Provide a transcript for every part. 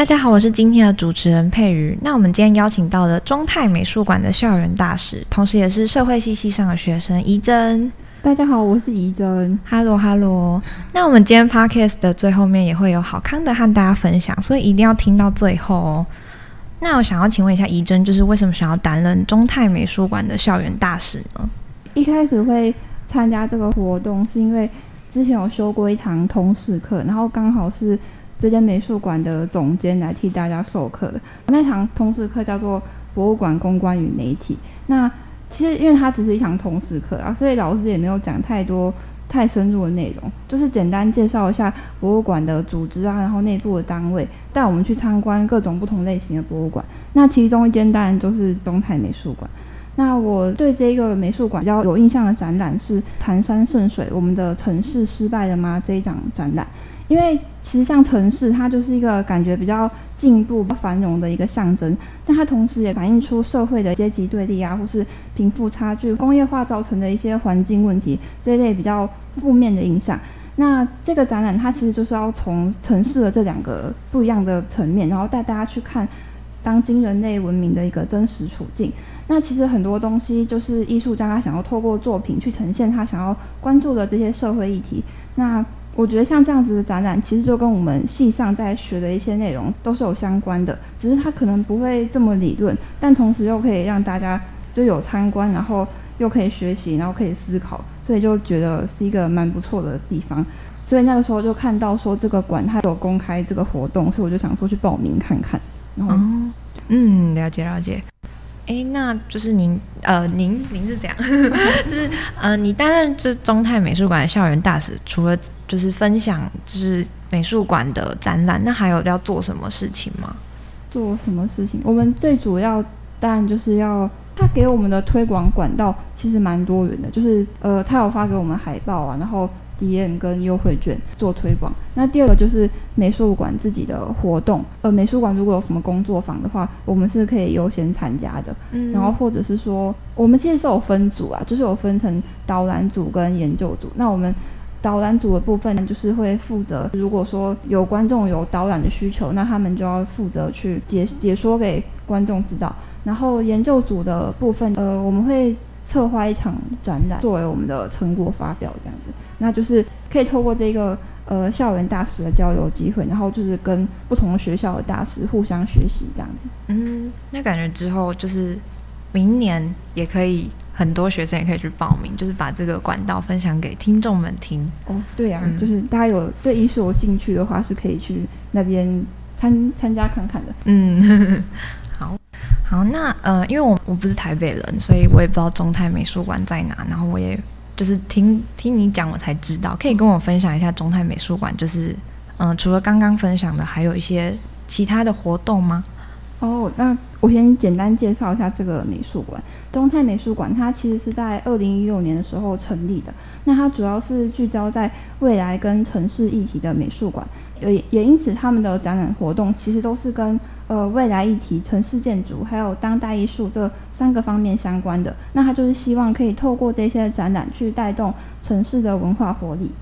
大家好，我是今天的主持人佩瑜。那我们今天邀请到的中泰美术馆的校园大使，同时也是社会系系上的学生怡珍。大家好，我是怡珍。Hello，Hello。那我们今天 Podcast 的最后面也会有好康的和大家分享，所以一定要听到最后哦。那我想要请问一下怡珍，就是为什么想要担任中泰美术馆的校园大使呢？一开始会参加这个活动，是因为之前有修过一堂通识课，然后刚好是这间美术馆的总监来替大家授课的。那堂通识课叫做博物馆公关与媒体。那其实因为它只是一堂通识课啊，所以老师也没有讲太多。太深入的内容，就是简单介绍一下博物馆的组织啊，然后内部的单位，带我们去参观各种不同类型的博物馆。那其中一间当然就是东泰美术馆。那我对这一个美术馆比较有印象的展览是“潭山圣水”，我们的城市失败了吗？这一档展览。因为其实像城市，它就是一个感觉比较进步、繁荣的一个象征，但它同时也反映出社会的阶级对立啊，或是贫富差距、工业化造成的一些环境问题这一类比较负面的影响。那这个展览它其实就是要从城市的这两个不一样的层面，然后带大家去看当今人类文明的一个真实处境。那其实很多东西就是艺术家他想要透过作品去呈现他想要关注的这些社会议题。那我觉得像这样子的展览，其实就跟我们系上在学的一些内容都是有相关的，只是它可能不会这么理论，但同时又可以让大家就有参观，然后又可以学习，然后可以思考，所以就觉得是一个蛮不错的地方。所以那个时候就看到说这个馆它有公开这个活动，所以我就想说去报名看看。然后，嗯，了解了解。哎，那就是您，呃，您您是怎样？就是呃，你担任这中泰美术馆的校园大使，除了就是分享就是美术馆的展览，那还有要做什么事情吗？做什么事情？我们最主要当然就是要他给我们的推广管道，其实蛮多元的，就是呃，他有发给我们海报啊，然后。体验跟优惠券做推广。那第二个就是美术馆自己的活动。呃，美术馆如果有什么工作坊的话，我们是可以优先参加的。嗯。然后或者是说，我们其实是有分组啊，就是有分成导览组跟研究组。那我们导览组的部分就是会负责，如果说有观众有导览的需求，那他们就要负责去解解说给观众知道。然后研究组的部分，呃，我们会。策划一场展览作为我们的成果发表，这样子，那就是可以透过这个呃校园大使的交流机会，然后就是跟不同的学校的大使互相学习这样子。嗯，那感觉之后就是明年也可以很多学生也可以去报名，就是把这个管道分享给听众们听。哦，对啊，就是大家有对艺术有兴趣的话，是可以去那边参参加看看的。嗯。好好，那呃，因为我我不是台北人，所以我也不知道中泰美术馆在哪。然后我也就是听听你讲，我才知道。可以跟我分享一下中泰美术馆，就是嗯，除了刚刚分享的，还有一些其他的活动吗？哦，那我先简单介绍一下这个美术馆。中泰美术馆它其实是在二零一六年的时候成立的。那它主要是聚焦在未来跟城市议题的美术馆，也也因此他们的展览活动其实都是跟。呃，未来议题、城市建筑还有当代艺术这三个方面相关的，那他就是希望可以透过这些展览去带动城市的文化活力。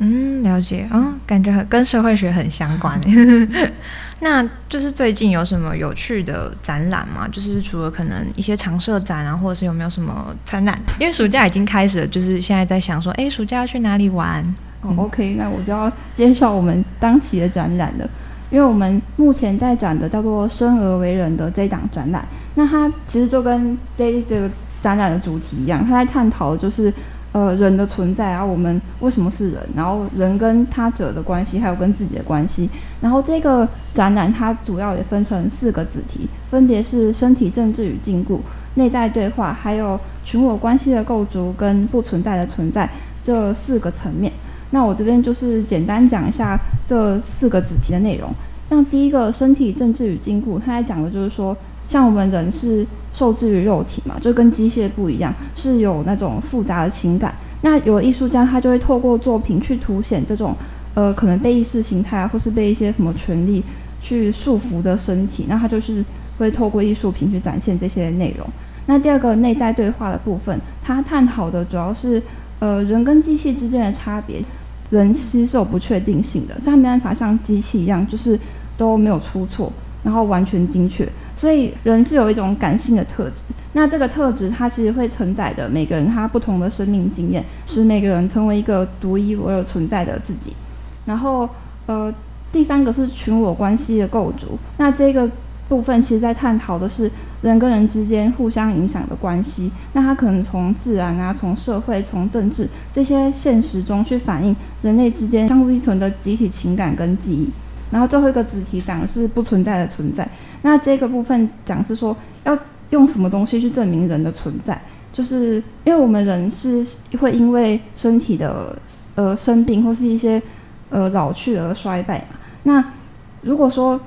嗯，了解啊，感觉很跟社会学很相关。那就是最近有什么有趣的展览吗？就是除了可能一些常设展啊，或者是有没有什么展览？因为暑假已经开始了，就是现在在想说，哎，暑假要去哪里玩？哦，OK，那我就要介绍我们当期的展览了。因为我们目前在展的叫做“生而为人”的这一档展览，那它其实就跟这这个展览的主题一样，它在探讨就是呃人的存在啊，我们为什么是人，然后人跟他者的关系，还有跟自己的关系。然后这个展览它主要也分成四个子题，分别是身体政治与禁锢、内在对话，还有群我关系的构筑跟不存在的存在这四个层面。那我这边就是简单讲一下这四个子题的内容。像第一个身体政治与禁锢，它在讲的就是说，像我们人是受制于肉体嘛，就跟机械不一样，是有那种复杂的情感。那有艺术家他就会透过作品去凸显这种，呃，可能被意识形态或是被一些什么权利去束缚的身体，那他就是会透过艺术品去展现这些内容。那第二个内在对话的部分，它探讨的主要是。呃，人跟机器之间的差别，人其实是有不确定性的，所以它没办法像机器一样，就是都没有出错，然后完全精确。所以人是有一种感性的特质，那这个特质它其实会承载的每个人他不同的生命经验，使每个人成为一个独一无二存在的自己。然后，呃，第三个是群我关系的构筑，那这个部分其实在探讨的是人跟人之间互相影响的关系。那它可能从自然啊，从社会，从政治这些现实中去反映人类之间相互依存的集体情感跟记忆。然后最后一个子题讲的是不存在的存在。那这个部分讲是说要用什么东西去证明人的存在，就是因为我们人是会因为身体的呃生病或是一些呃老去而衰败嘛。那如果说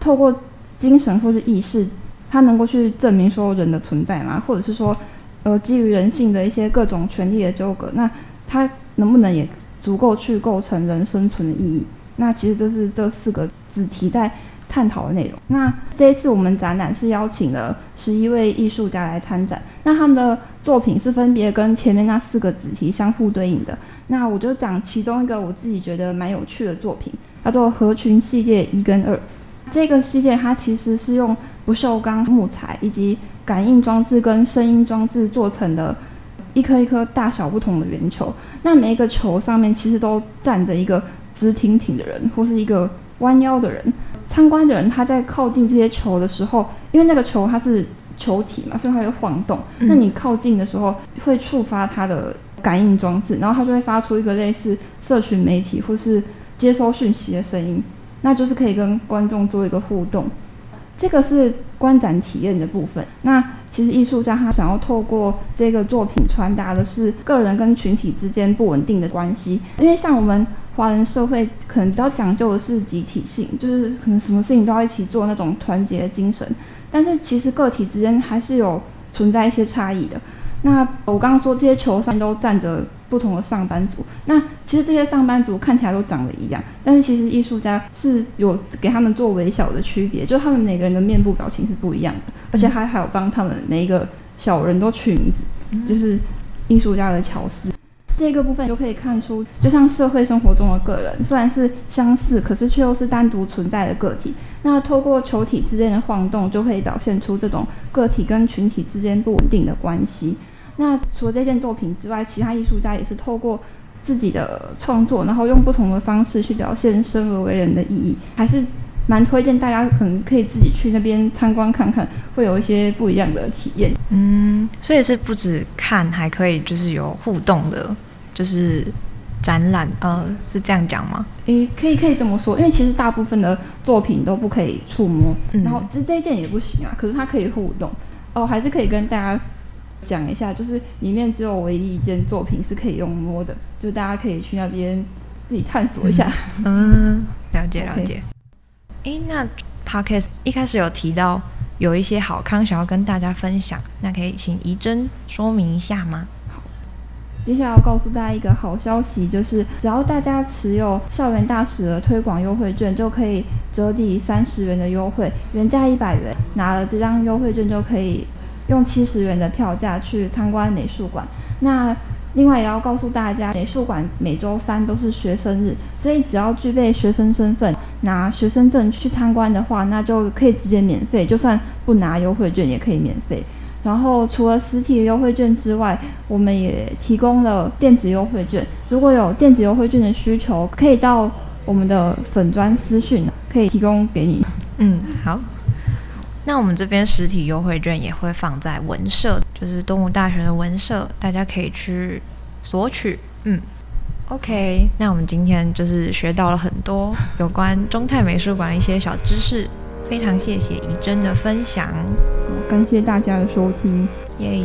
透过精神或是意识，它能够去证明说人的存在嘛，或者是说呃基于人性的一些各种权利的纠葛，那它能不能也足够去构成人生存的意义？那其实这是这四个子题在探讨的内容。那这一次我们展览是邀请了十一位艺术家来参展，那他们的作品是分别跟前面那四个子题相互对应的。那我就讲其中一个我自己觉得蛮有趣的作品，叫做合群系列一跟二。这个系列它其实是用不锈钢木材以及感应装置跟声音装置做成的一颗一颗大小不同的圆球。那每一个球上面其实都站着一个。直挺挺的人，或是一个弯腰的人，参观的人他在靠近这些球的时候，因为那个球它是球体嘛，所以它会晃动。那你靠近的时候，会触发它的感应装置，然后它就会发出一个类似社群媒体或是接收讯息的声音，那就是可以跟观众做一个互动。这个是观展体验的部分。那其实艺术家他想要透过这个作品传达的是个人跟群体之间不稳定的关系，因为像我们。华人社会可能比较讲究的是集体性，就是可能什么事情都要一起做那种团结的精神。但是其实个体之间还是有存在一些差异的。那我刚刚说这些球上都站着不同的上班族，那其实这些上班族看起来都长得一样，但是其实艺术家是有给他们做微小的区别，就他们每个人的面部表情是不一样的，而且还还有帮他们每一个小人都取名字，就是艺术家的巧思。这个部分就可以看出，就像社会生活中的个人，虽然是相似，可是却又是单独存在的个体。那透过球体之间的晃动，就可以表现出这种个体跟群体之间不稳定的关系。那除了这件作品之外，其他艺术家也是透过自己的创作，然后用不同的方式去表现生而为人的意义，还是蛮推荐大家可能可以自己去那边参观看看，会有一些不一样的体验。嗯，所以是不止看，还可以就是有互动的。就是展览，呃，是这样讲吗？诶，可以，可以这么说，因为其实大部分的作品都不可以触摸，然后其实这一件也不行啊，可是它可以互动。哦，还是可以跟大家讲一下，就是里面只有唯一一件作品是可以用摸的，就大家可以去那边自己探索一下。嗯，了解了解。诶，那 Parkes 一开始有提到有一些好康想要跟大家分享，那可以请怡珍说明一下吗？接下来要告诉大家一个好消息，就是只要大家持有校园大使的推广优惠券，就可以折抵三十元的优惠，原价一百元，拿了这张优惠券就可以用七十元的票价去参观美术馆。那另外也要告诉大家，美术馆每周三都是学生日，所以只要具备学生身份，拿学生证去参观的话，那就可以直接免费，就算不拿优惠券也可以免费。然后除了实体优惠券之外，我们也提供了电子优惠券。如果有电子优惠券的需求，可以到我们的粉砖私讯，可以提供给你。嗯，好。那我们这边实体优惠券也会放在文社，就是东吴大学的文社，大家可以去索取。嗯，OK。那我们今天就是学到了很多 有关中泰美术馆的一些小知识。非常谢谢怡珍的分享，感谢大家的收听，耶。